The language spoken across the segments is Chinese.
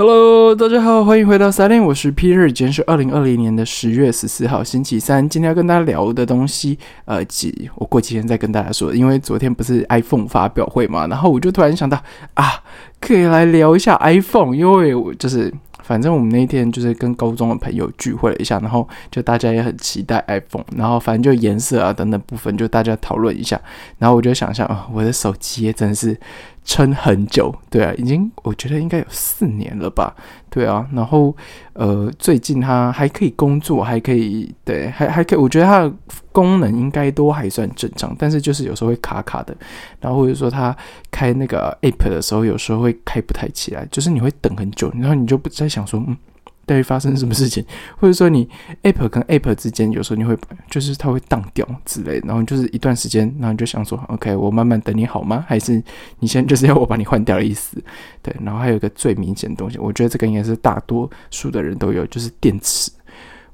Hello，大家好，欢迎回到 s 零，我是 Peter，今天是二零二零年的十月十四号，星期三。今天要跟大家聊的东西，呃，几我过几天再跟大家说，因为昨天不是 iPhone 发表会嘛，然后我就突然想到啊，可以来聊一下 iPhone，因为我就是。反正我们那天就是跟高中的朋友聚会了一下，然后就大家也很期待 iPhone，然后反正就颜色啊等等部分就大家讨论一下，然后我就想象啊，我的手机也真是。撑很久，对啊，已经我觉得应该有四年了吧，对啊，然后呃，最近他还可以工作，还可以，对，还还可以，我觉得它的功能应该都还算正常，但是就是有时候会卡卡的，然后或者说他开那个 App 的时候，有时候会开不太起来，就是你会等很久，然后你就不再想说，嗯。会发生什么事情，或者说你 app 跟 app 之间，有时候你会就是它会荡掉之类，然后就是一段时间，然后你就想说，OK，我慢慢等你好吗？还是你现在就是要我把你换掉的意思？对，然后还有一个最明显的东西，我觉得这个应该是大多数的人都有，就是电池。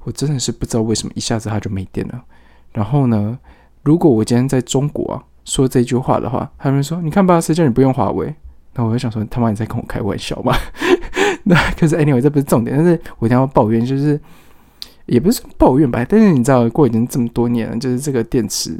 我真的是不知道为什么一下子它就没电了。然后呢，如果我今天在中国啊说这句话的话，他们说，你看吧，谁叫你不用华为？那我就想说，他妈你在跟我开玩笑吗？那 可是 anyway，这不是重点。但是我一定要抱怨，就是也不是抱怨吧。但是你知道，过已经这么多年了，就是这个电池，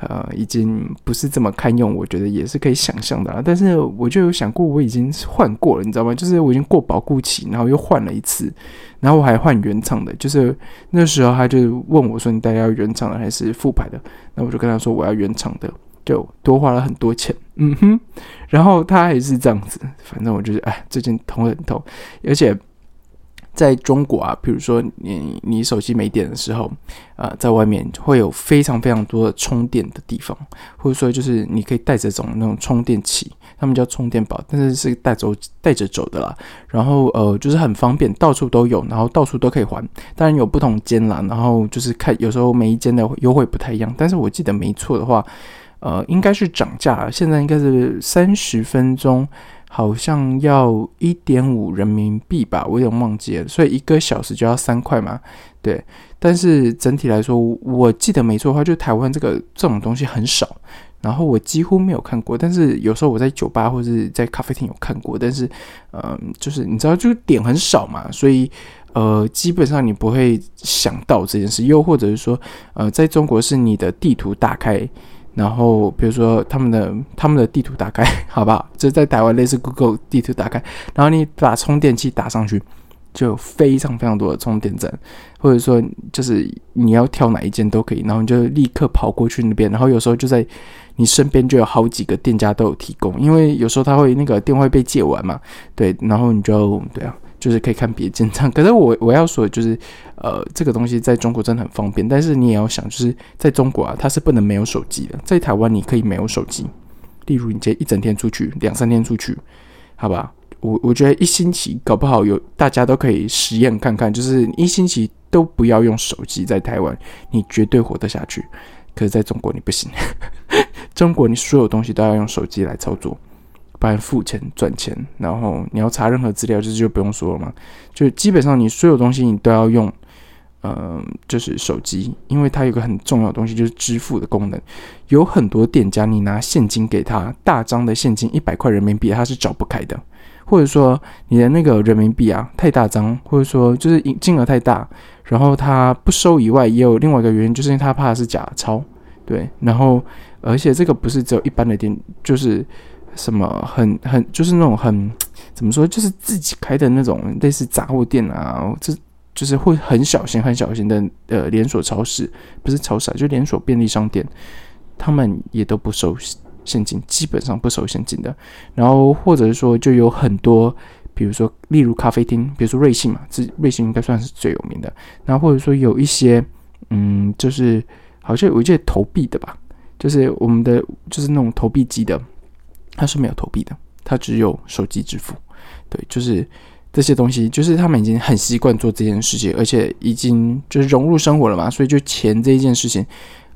呃，已经不是这么堪用。我觉得也是可以想象的。但是我就有想过，我已经换过了，你知道吗？就是我已经过保固期，然后又换了一次，然后我还换原厂的。就是那时候他就问我说：“你大概要原厂的还是复牌的？”那我就跟他说：“我要原厂的。”就多花了很多钱，嗯哼，然后他还是这样子，反正我就是哎，最近头很痛，而且在中国啊，比如说你你手机没电的时候，呃，在外面会有非常非常多的充电的地方，或者说就是你可以带着走那种充电器，他们叫充电宝，但是是带走带着走的啦。然后呃，就是很方便，到处都有，然后到处都可以还。当然有不同间啦，然后就是看有时候每一间的优惠不太一样，但是我记得没错的话。呃，应该是涨价。现在应该是三十分钟，好像要一点五人民币吧，我有点忘记了。所以一个小时就要三块嘛，对。但是整体来说，我记得没错的话，就台湾这个这种东西很少，然后我几乎没有看过。但是有时候我在酒吧或者是在咖啡厅有看过，但是嗯，就是你知道，就是点很少嘛，所以呃，基本上你不会想到这件事。又或者是说，呃，在中国是你的地图打开。然后，比如说他们的他们的地图打开，好不好？就在台湾类似 Google 地图打开，然后你把充电器打上去，就有非常非常多的充电站，或者说就是你要挑哪一间都可以，然后你就立刻跑过去那边，然后有时候就在你身边就有好几个店家都有提供，因为有时候他会那个电话被借完嘛，对，然后你就对啊。就是可以看别间这样，可是我我要说就是，呃，这个东西在中国真的很方便，但是你也要想，就是在中国啊，它是不能没有手机的。在台湾你可以没有手机，例如你这一整天出去，两三天出去，好吧？我我觉得一星期搞不好有大家都可以实验看看，就是一星期都不要用手机，在台湾你绝对活得下去。可是在中国你不行，中国你所有东西都要用手机来操作。帮人付钱赚钱，然后你要查任何资料，就是就不用说了嘛。就基本上你所有东西你都要用，嗯，就是手机，因为它有个很重要的东西，就是支付的功能。有很多店家，你拿现金给他，大张的现金一百块人民币，他是找不开的。或者说你的那个人民币啊太大张，或者说就是金额太大，然后他不收以外，也有另外一个原因，就是因为他怕是假钞。对，然后而且这个不是只有一般的店，就是。什么很很就是那种很 怎么说，就是自己开的那种类似杂货店啊，这就是会很小型很小型的呃连锁超市，不是超市啊，就连锁便利商店，他们也都不收现金，基本上不收现金的。然后或者是说，就有很多，比如说例如咖啡厅，比如说瑞幸嘛，这瑞幸应该算是最有名的。然后或者说有一些嗯，就是好像有一些投币的吧，就是我们的 就是那种投币机的。它是没有投币的，它只有手机支付。对，就是这些东西，就是他们已经很习惯做这件事情，而且已经就是融入生活了嘛。所以，就钱这一件事情，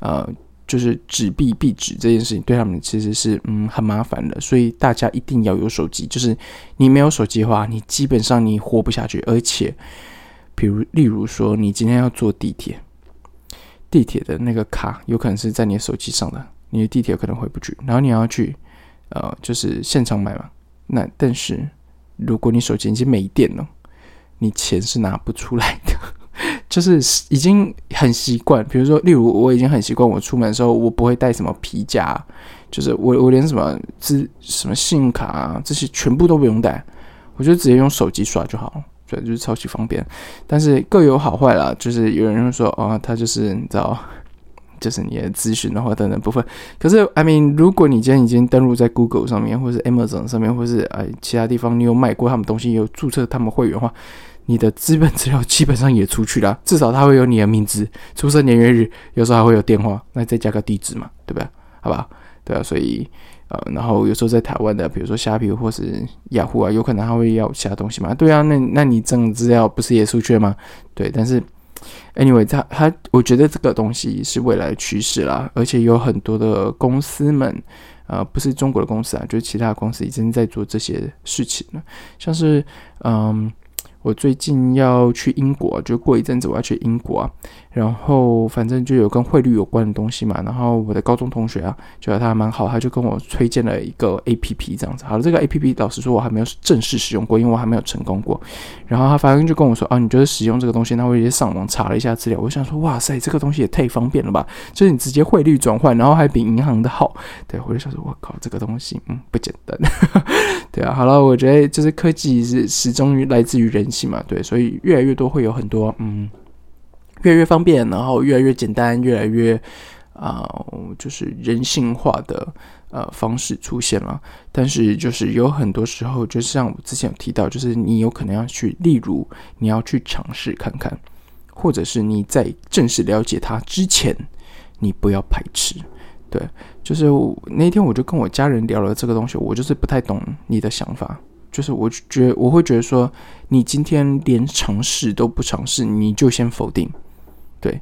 呃，就是纸币币纸这件事情，对他们其实是嗯很麻烦的。所以，大家一定要有手机。就是你没有手机的话，你基本上你活不下去。而且，比如例如说，你今天要坐地铁，地铁的那个卡有可能是在你的手机上的，你的地铁可能回不去，然后你要去。呃，就是现场买嘛，那但是如果你手机已经没电了，你钱是拿不出来的。就是已经很习惯，比如说，例如我已经很习惯，我出门的时候我不会带什么皮夹，就是我我连什么资什么信用卡啊这些全部都不用带，我就直接用手机刷就好，所以就是超级方便。但是各有好坏啦，就是有人说哦，他就是你知道，就是你的咨询的话等等部分。可是，I mean，如果你今天已经登录在 Google 上面，或是 Amazon 上面，或是哎其他地方，你有买过他们东西，有注册他们会员的话。你的资本资料基本上也出去了，至少它会有你的名字、出生年月日，有时候还会有电话，那再加个地址嘛，对不对？好吧，对啊，所以呃，然后有时候在台湾的，比如说虾皮或是雅虎啊，有可能他会要其他东西嘛，对啊，那那你这种资料不是也出去了吗？对，但是 anyway，他他，我觉得这个东西是未来的趋势啦，而且有很多的公司们，呃，不是中国的公司啊，就是其他公司已经在做这些事情了，像是嗯。我最近要去英国，就过一阵子我要去英国啊，然后反正就有跟汇率有关的东西嘛。然后我的高中同学啊，觉得他蛮好，他就跟我推荐了一个 A P P 这样子。好了，这个 A P P 老实说我还没有正式使用过，因为我还没有成功过。然后他反正就跟我说啊，你觉得使用这个东西，他会直接上网查了一下资料。我想说，哇塞，这个东西也太方便了吧！就是你直接汇率转换，然后还比银行的好。对，我就想说，我靠，这个东西嗯不简单。对啊，好了，我觉得就是科技是始终于来自于人性。嘛，对，所以越来越多会有很多，嗯，越来越方便，然后越来越简单，越来越啊，就是人性化的呃方式出现了。但是就是有很多时候，就像我之前有提到，就是你有可能要去，例如你要去尝试看看，或者是你在正式了解它之前，你不要排斥。对，就是那天我就跟我家人聊了这个东西，我就是不太懂你的想法。就是我觉我会觉得说，你今天连尝试都不尝试，你就先否定，对，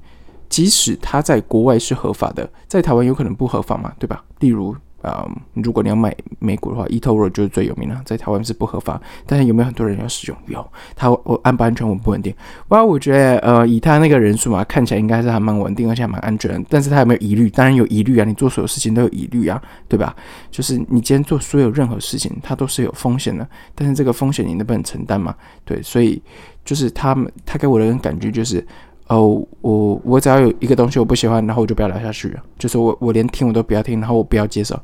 即使他在国外是合法的，在台湾有可能不合法嘛，对吧？例如。啊，如果你要买美股的话，eToro 就是最有名的，在台湾是不合法，但是有没有很多人要使用？有，它我安不安全稳不稳定？哇，我觉得呃，以它那个人数嘛，看起来应该是还蛮稳定，而且还蛮安全。但是它有没有疑虑？当然有疑虑啊！你做所有事情都有疑虑啊，对吧？就是你今天做所有任何事情，它都是有风险的。但是这个风险你能不能承担嘛？对，所以就是他们，他给我的感觉就是。哦，我我只要有一个东西我不喜欢，然后我就不要聊下去。就是我我连听我都不要听，然后我不要接受，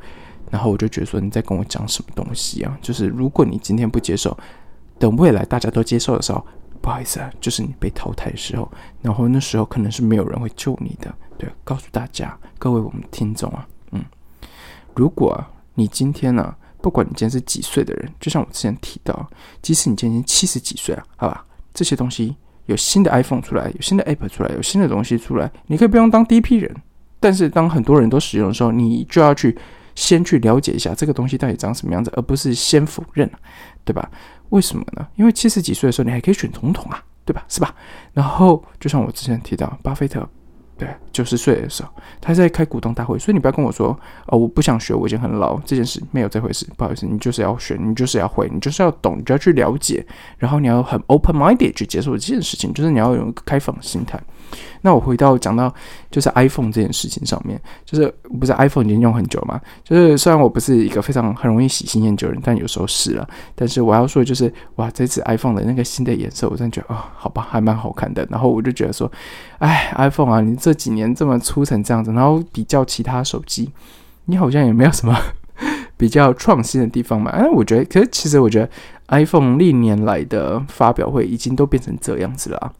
然后我就觉得说你在跟我讲什么东西啊？就是如果你今天不接受，等未来大家都接受的时候，不好意思啊，就是你被淘汰的时候，然后那时候可能是没有人会救你的。对，告诉大家，各位我们听众啊，嗯，如果你今天呢，不管你今天是几岁的人，就像我之前提到，即使你今年七十几岁了，好吧，这些东西。有新的 iPhone 出来，有新的 App 出来，有新的东西出来，你可以不用当第一批人，但是当很多人都使用的时候，你就要去先去了解一下这个东西到底长什么样子，而不是先否认，对吧？为什么呢？因为七十几岁的时候，你还可以选总统啊，对吧？是吧？然后就像我之前提到，巴菲特。对，九十岁的时候，他在开股东大会，所以你不要跟我说哦，我不想学，我已经很老，这件事没有这回事。不好意思，你就是要学，你就是要会，你就是要懂，你就要去了解，然后你要很 open minded 去接受这件事情，就是你要有一个开放的心态。那我回到讲到就是 iPhone 这件事情上面，就是不是 iPhone 已经用很久嘛？就是虽然我不是一个非常很容易喜新厌旧人，但有时候是了。但是我要说就是，哇，这次 iPhone 的那个新的颜色，我真的觉得啊，好吧，还蛮好看的。然后我就觉得说，哎，iPhone 啊，你这几年这么出成这样子，然后比较其他手机，你好像也没有什么 比较创新的地方嘛？哎，我觉得，可是其实我觉得 iPhone 历年来的发表会已经都变成这样子了。啊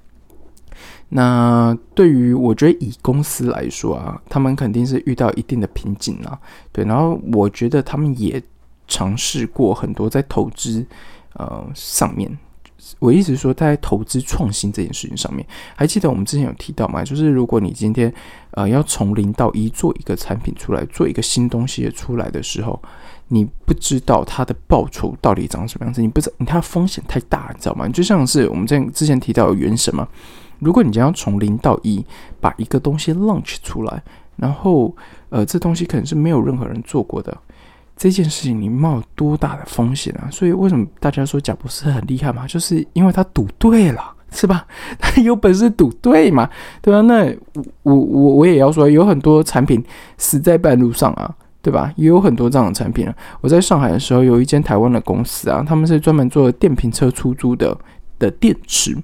那对于我觉得以公司来说啊，他们肯定是遇到一定的瓶颈啊，对。然后我觉得他们也尝试过很多在投资呃上面，我意思是说在投资创新这件事情上面，还记得我们之前有提到吗？就是如果你今天呃要从零到一做一个产品出来，做一个新东西出来的时候，你不知道它的报酬到底长什么样子，你不知道它风险太大，你知道吗？就像是我们在之前提到原神嘛。如果你将要从零到一把一个东西 launch 出来，然后呃，这东西可能是没有任何人做过的这件事情，你冒多大的风险啊？所以为什么大家说贾博士很厉害嘛？就是因为他赌对了，是吧？他有本事赌对嘛？对吧？那我我我也要说，有很多产品死在半路上啊。对吧？也有很多这样的产品啊。我在上海的时候，有一间台湾的公司啊，他们是专门做电瓶车出租的的电池。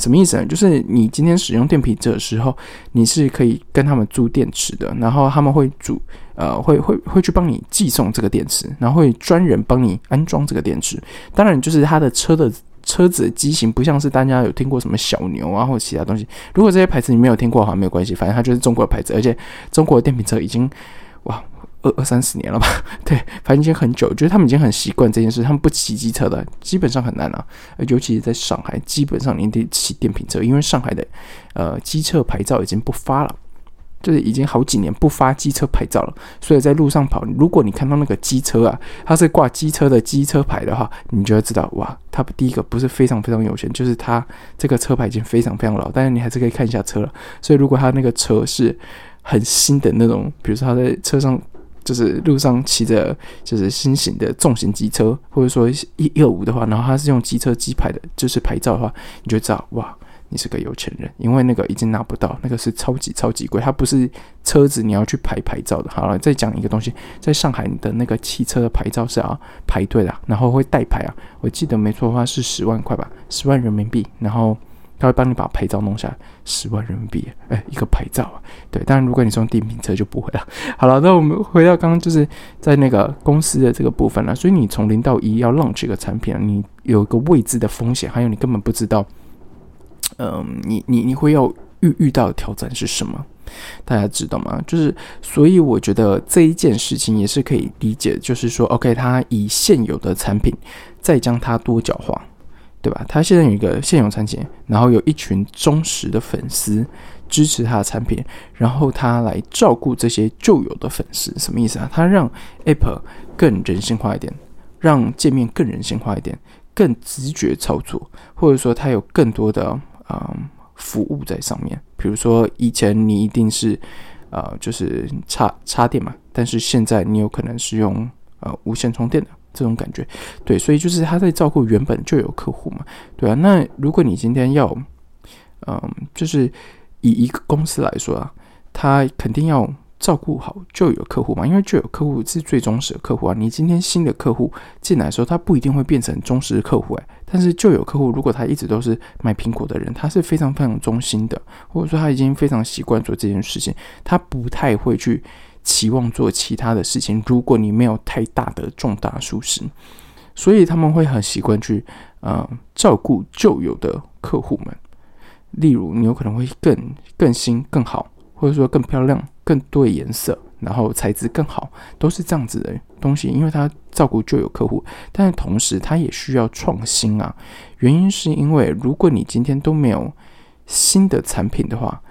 什么意思呢？就是你今天使用电瓶车的时候，你是可以跟他们租电池的，然后他们会租，呃，会会会去帮你寄送这个电池，然后会专人帮你安装这个电池。当然，就是它的车的 车子的机型不像是大家有听过什么小牛啊或其他东西。如果这些牌子你没有听过的话，没有关系，反正它就是中国的牌子，而且中国的电瓶车已经哇。二二三十年了吧？对，反正已经很久，就是他们已经很习惯这件事。他们不骑机车的，基本上很难啊。尤其是在上海，基本上你得骑电瓶车，因为上海的呃机车牌照已经不发了，就是已经好几年不发机车牌照了。所以在路上跑，如果你看到那个机车啊，它是挂机车的机车牌的话，你就要知道哇，它第一个不是非常非常有钱，就是它这个车牌已经非常非常老，但是你还是可以看一下车了。所以如果它那个车是很新的那种，比如说他在车上。就是路上骑着就是新型的重型机车，或者说一二五的话，然后他是用机车机牌的，就是牌照的话，你就知道哇，你是个有钱人，因为那个已经拿不到，那个是超级超级贵，它不是车子你要去排牌照的。好了，再讲一个东西，在上海的那个汽车的牌照是要排队的，然后会代牌啊，我记得没错的话是十万块吧，十万人民币，然后。他会帮你把牌照弄下来，十万人民币，哎，一个牌照啊。对，当然如果你是用电瓶车就不会了。好了，那我们回到刚刚就是在那个公司的这个部分了。所以你从零到一要 launch 这个产品，你有一个未知的风险，还有你根本不知道，嗯，你你你会要遇遇到的挑战是什么？大家知道吗？就是所以我觉得这一件事情也是可以理解，就是说，OK，他以现有的产品再将它多角化。对吧？他现在有一个现有产品，然后有一群忠实的粉丝支持他的产品，然后他来照顾这些旧有的粉丝，什么意思啊？他让 Apple 更人性化一点，让界面更人性化一点，更直觉操作，或者说他有更多的嗯服务在上面。比如说以前你一定是呃就是插插电嘛，但是现在你有可能是用呃无线充电的。这种感觉，对，所以就是他在照顾原本就有客户嘛，对啊。那如果你今天要，嗯，就是以一个公司来说啊，他肯定要照顾好就有客户嘛，因为就有客户是最忠实的客户啊。你今天新的客户进来的时候，他不一定会变成忠实的客户哎，但是就有客户，如果他一直都是买苹果的人，他是非常非常忠心的，或者说他已经非常习惯做这件事情，他不太会去。期望做其他的事情，如果你没有太大的重大疏失，所以他们会很习惯去呃照顾旧有的客户们。例如，你有可能会更更新更好，或者说更漂亮、更多的颜色，然后材质更好，都是这样子的东西。因为他照顾旧有客户，但同时他也需要创新啊。原因是因为如果你今天都没有新的产品的话。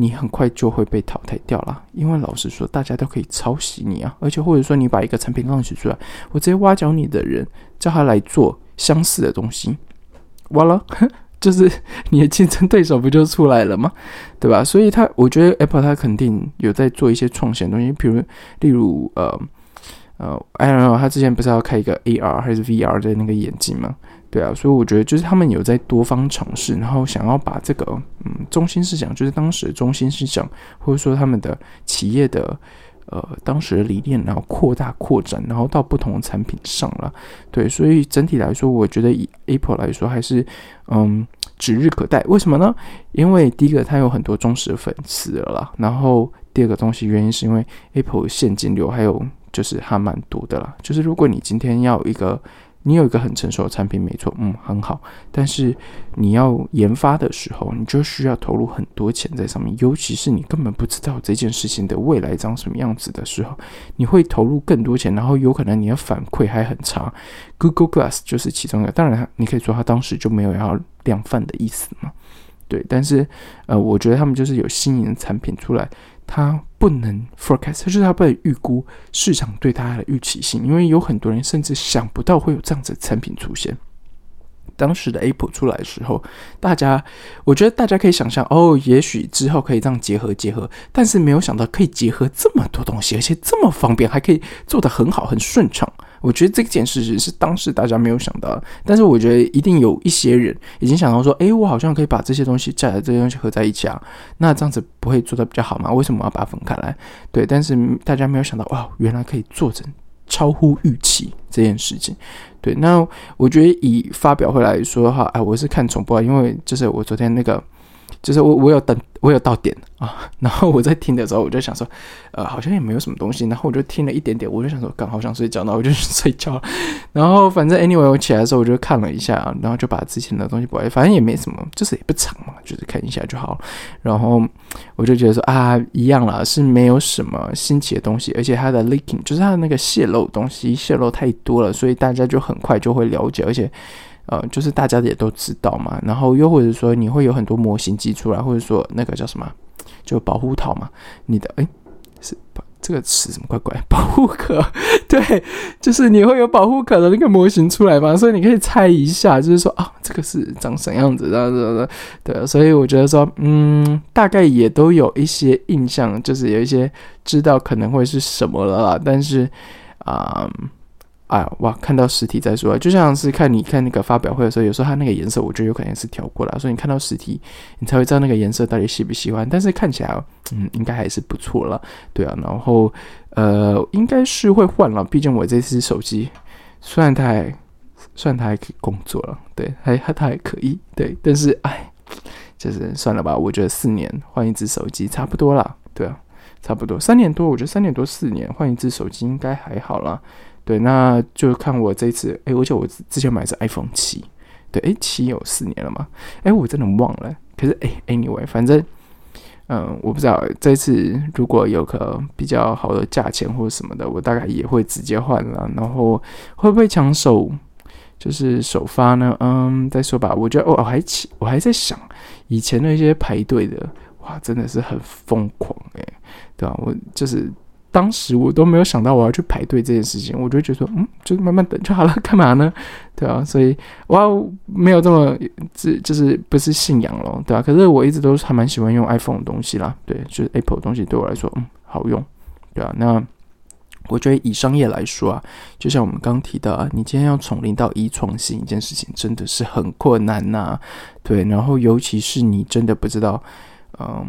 你很快就会被淘汰掉了，因为老实说，大家都可以抄袭你啊，而且或者说你把一个产品刚取出来，我直接挖角你的人，叫他来做相似的东西，完了，就是你的竞争对手不就出来了吗？对吧？所以他，我觉得 Apple 他肯定有在做一些创新的东西，比如，例如，呃，呃，I don't know，他之前不是要开一个 AR 还是 VR 的那个眼镜吗？对啊，所以我觉得就是他们有在多方尝试，然后想要把这个嗯中心思想，就是当时中心思想，或者说他们的企业的呃当时的理念，然后扩大扩展，然后到不同的产品上了。对，所以整体来说，我觉得以 Apple 来说，还是嗯指日可待。为什么呢？因为第一个，它有很多忠实粉丝了啦，然后第二个东西原因是因为 Apple 现金流还有就是还蛮多的啦。就是如果你今天要一个你有一个很成熟的产品，没错，嗯，很好。但是你要研发的时候，你就需要投入很多钱在上面。尤其是你根本不知道这件事情的未来长什么样子的时候，你会投入更多钱，然后有可能你的反馈还很差。Google Glass 就是其中一个。当然，你可以说他当时就没有要量贩的意思嘛？对，但是呃，我觉得他们就是有新颖的产品出来。它不能 forecast，就是他不能预估市场对他的预期性，因为有很多人甚至想不到会有这样子的产品出现。当时的 Apple 出来的时候，大家我觉得大家可以想象，哦，也许之后可以这样结合结合，但是没有想到可以结合这么多东西，而且这么方便，还可以做得很好，很顺畅。我觉得这件事情是当时大家没有想到，但是我觉得一定有一些人已经想到说，诶，我好像可以把这些东西加来这些东西合在一起啊，那这样子不会做的比较好吗？为什么要把它分开来？对，但是大家没有想到，哇，原来可以做成超乎预期这件事情。对，那我觉得以发表会来说的话，哎，我是看重播，因为就是我昨天那个。就是我，我有等，我有到点啊。然后我在听的时候，我就想说，呃，好像也没有什么东西。然后我就听了一点点，我就想说，刚好想睡觉，然后我就睡觉。然后反正 anyway，我起来的时候我就看了一下，然后就把之前的东西补。反正也没什么，就是也不长嘛，就是看一下就好了。然后我就觉得说啊，一样啦，是没有什么新奇的东西，而且它的 leaking 就是它的那个泄露东西泄露太多了，所以大家就很快就会了解，而且。呃，就是大家也都知道嘛，然后又或者说你会有很多模型寄出来，或者说那个叫什么，就保护套嘛，你的哎是这个词怎么怪怪？保护壳，对，就是你会有保护壳的那个模型出来嘛，所以你可以猜一下，就是说啊，这个是长什么样子的，对对，所以我觉得说，嗯，大概也都有一些印象，就是有一些知道可能会是什么了啦，但是啊。哎哇，看到实体再说，就像是看你看那个发表会的时候，有时候它那个颜色，我觉得有可能是调过了，所以你看到实体，你才会知道那个颜色到底喜不喜欢。但是看起来，嗯，应该还是不错了，对啊。然后，呃，应该是会换了，毕竟我这只手机，虽然它还，虽然它还可以工作了，对，还它还可以，对，但是哎，就是算了吧。我觉得四年换一只手机差不多了，对啊，差不多三年多，我觉得三年多四年换一只手机应该还好了。对，那就看我这次，哎，而且我之前买是 iPhone 七，对，哎，七有四年了嘛，哎，我真的忘了。可是，哎，anyway，反正，嗯，我不知道这次如果有个比较好的价钱或者什么的，我大概也会直接换了。然后会不会抢手，就是首发呢？嗯，再说吧。我觉得，我还起，我还在想以前那些排队的，哇，真的是很疯狂，哎，对吧？我就是。当时我都没有想到我要去排队这件事情，我就觉得说，嗯，就慢慢等就好了，干嘛呢？对啊，所以我没有这么这就是不是信仰咯，对吧？可是我一直都是还蛮喜欢用 iPhone 的东西啦，对，就是 Apple 的东西对我来说，嗯，好用，对啊。那我觉得以商业来说啊，就像我们刚提到啊，你今天要从零到一创新一件事情，真的是很困难呐，对。然后尤其是你真的不知道，嗯。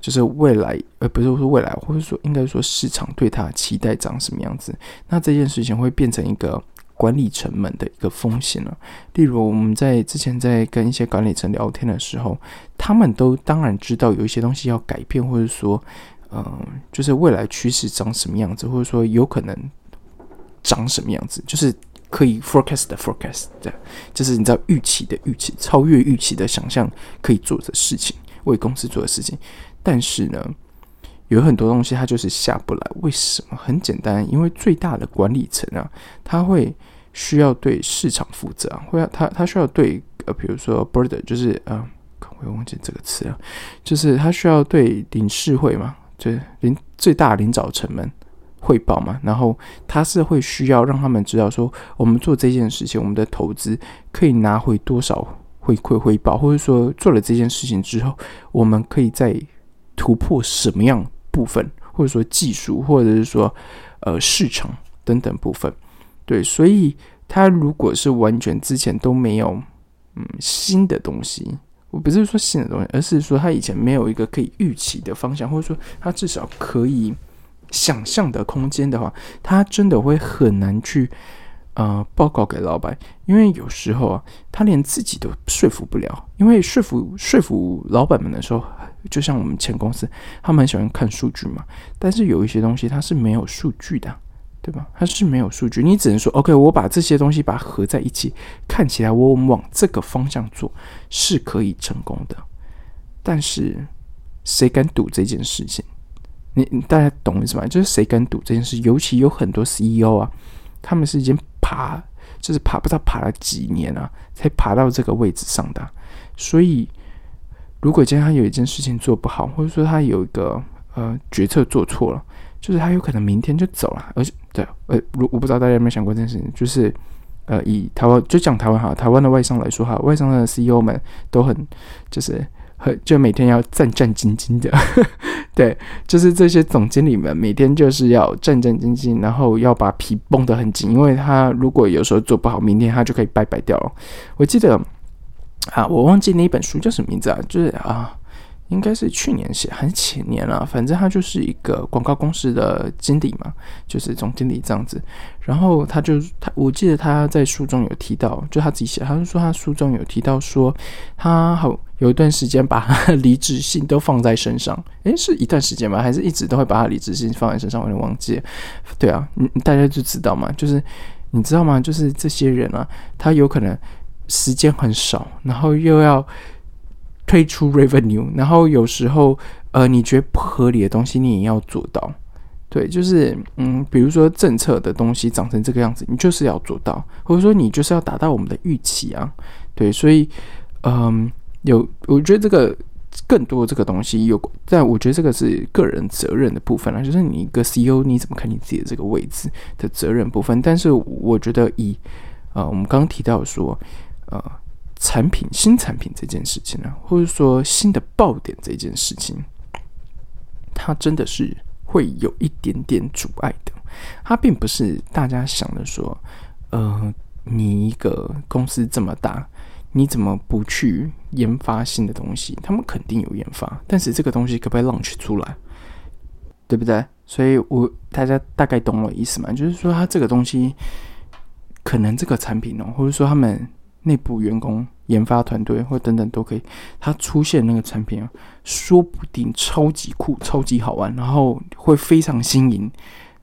就是未来，而不是说未来，或者说应该说市场对它期待长什么样子，那这件事情会变成一个管理成本的一个风险了。例如，我们在之前在跟一些管理层聊天的时候，他们都当然知道有一些东西要改变，或者说，嗯，就是未来趋势长什么样子，或者说有可能长什么样子，就是可以 forecast 的 forecast 的，就是你知道预期的预期，超越预期的想象可以做的事情，为公司做的事情。但是呢，有很多东西它就是下不来。为什么？很简单，因为最大的管理层啊，他会需要对市场负责，会要他他需要对呃，比如说 board，就是呃，我又忘记这个词了，就是他需要对领事会嘛，就领最大领导层们汇报嘛。然后他是会需要让他们知道说，我们做这件事情，我们的投资可以拿回多少回馈回报，或者说做了这件事情之后，我们可以在突破什么样部分，或者说技术，或者是说呃市场等等部分，对，所以他如果是完全之前都没有嗯新的东西，我不是说新的东西，而是说他以前没有一个可以预期的方向，或者说他至少可以想象的空间的话，他真的会很难去呃报告给老板，因为有时候啊，他连自己都说服不了，因为说服说服老板们的时候。就像我们前公司，他们很喜欢看数据嘛，但是有一些东西它是没有数据的，对吧？它是没有数据，你只能说 OK，我把这些东西把它合在一起，看起来我们往这个方向做是可以成功的。但是谁敢赌这件事情？你你大家懂意思吗？就是谁敢赌这件事？尤其有很多 CEO 啊，他们是已经爬，就是爬不知道爬了几年啊，才爬到这个位置上的，所以。如果今天他有一件事情做不好，或者说他有一个呃决策做错了，就是他有可能明天就走了。而且，对，呃，如我不知道大家有没有想过这件事情，就是呃，以台湾就讲台湾哈，台湾的外商来说哈，外商的 CEO 们都很就是很就每天要战战兢兢的，对，就是这些总经理们每天就是要战战兢兢，然后要把皮绷得很紧，因为他如果有时候做不好，明天他就可以拜拜掉了。我记得啊，我忘记那一本书叫什么名字啊，就是啊。应该是去年写还是前年了，反正他就是一个广告公司的经理嘛，就是总经理这样子。然后他就他，我记得他在书中有提到，就他自己写，他就说他书中有提到说，他好有一段时间把他离职信都放在身上。诶，是一段时间吗？还是一直都会把他离职信放在身上？我有点忘记。对啊，嗯，大家就知道嘛，就是你知道吗？就是这些人啊，他有可能时间很少，然后又要。推出 revenue，然后有时候，呃，你觉得不合理的东西，你也要做到。对，就是，嗯，比如说政策的东西长成这个样子，你就是要做到，或者说你就是要达到我们的预期啊。对，所以，嗯，有，我觉得这个更多这个东西有，但我觉得这个是个人责任的部分啊，就是你一个 CEO 你怎么看你自己的这个位置的责任部分。但是我觉得以，呃，我们刚刚提到说，呃。产品新产品这件事情呢，或者说新的爆点这件事情，它真的是会有一点点阻碍的。它并不是大家想的说，呃，你一个公司这么大，你怎么不去研发新的东西？他们肯定有研发，但是这个东西可不可以 launch 出来，对不对？所以我大家大概懂我意思吗？就是说，它这个东西可能这个产品哦，或者说他们。内部员工、研发团队或等等都可以，它出现那个产品啊，说不定超级酷、超级好玩，然后会非常新颖，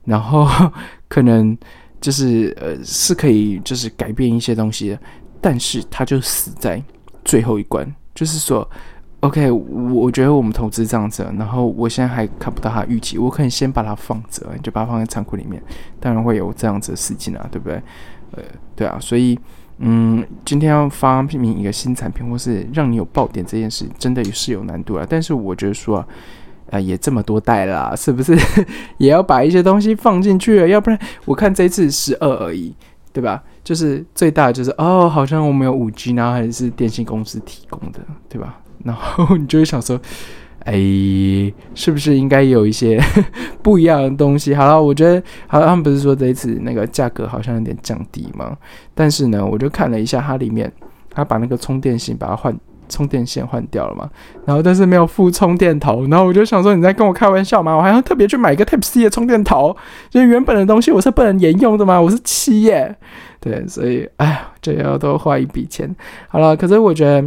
然后 可能就是呃是可以就是改变一些东西的，但是它就死在最后一关，就是说，OK，我觉得我们投资这样子，然后我现在还看不到它预期，我可以先把它放着，就把它放在仓库里面，当然会有这样子的事情啊，对不对？呃，对啊，所以。嗯，今天要发明一个新产品，或是让你有爆点这件事，真的是有难度啊。但是我觉得说，啊，也这么多代了，是不是 也要把一些东西放进去了？要不然我看这次十二而已，对吧？就是最大的就是哦，好像我们有五 G，然后还是电信公司提供的，对吧？然后你就会想说。哎，是不是应该有一些 不一样的东西？好了，我觉得，好，他们不是说这一次那个价格好像有点降低吗？但是呢，我就看了一下它里面，它把那个充电线把它换，充电线换掉了嘛。然后，但是没有附充电头。然后我就想说，你在跟我开玩笑吗？我还要特别去买一个 Type C 的充电头，就是原本的东西我是不能沿用的吗？我是七耶。对，所以，哎呀，这要多花一笔钱。好了，可是我觉得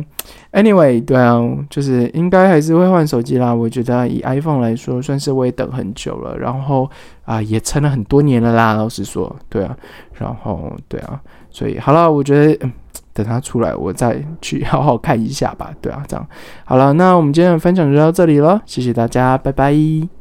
，anyway，对啊，就是应该还是会换手机啦。我觉得以 iPhone 来说，算是我也等很久了，然后啊，也撑了很多年了啦。老实说，对啊，然后对啊，所以好了，我觉得等它出来，我再去 好好看一下吧。对啊，这样好了，那我们今天的分享就到这里了，谢谢大家，拜拜。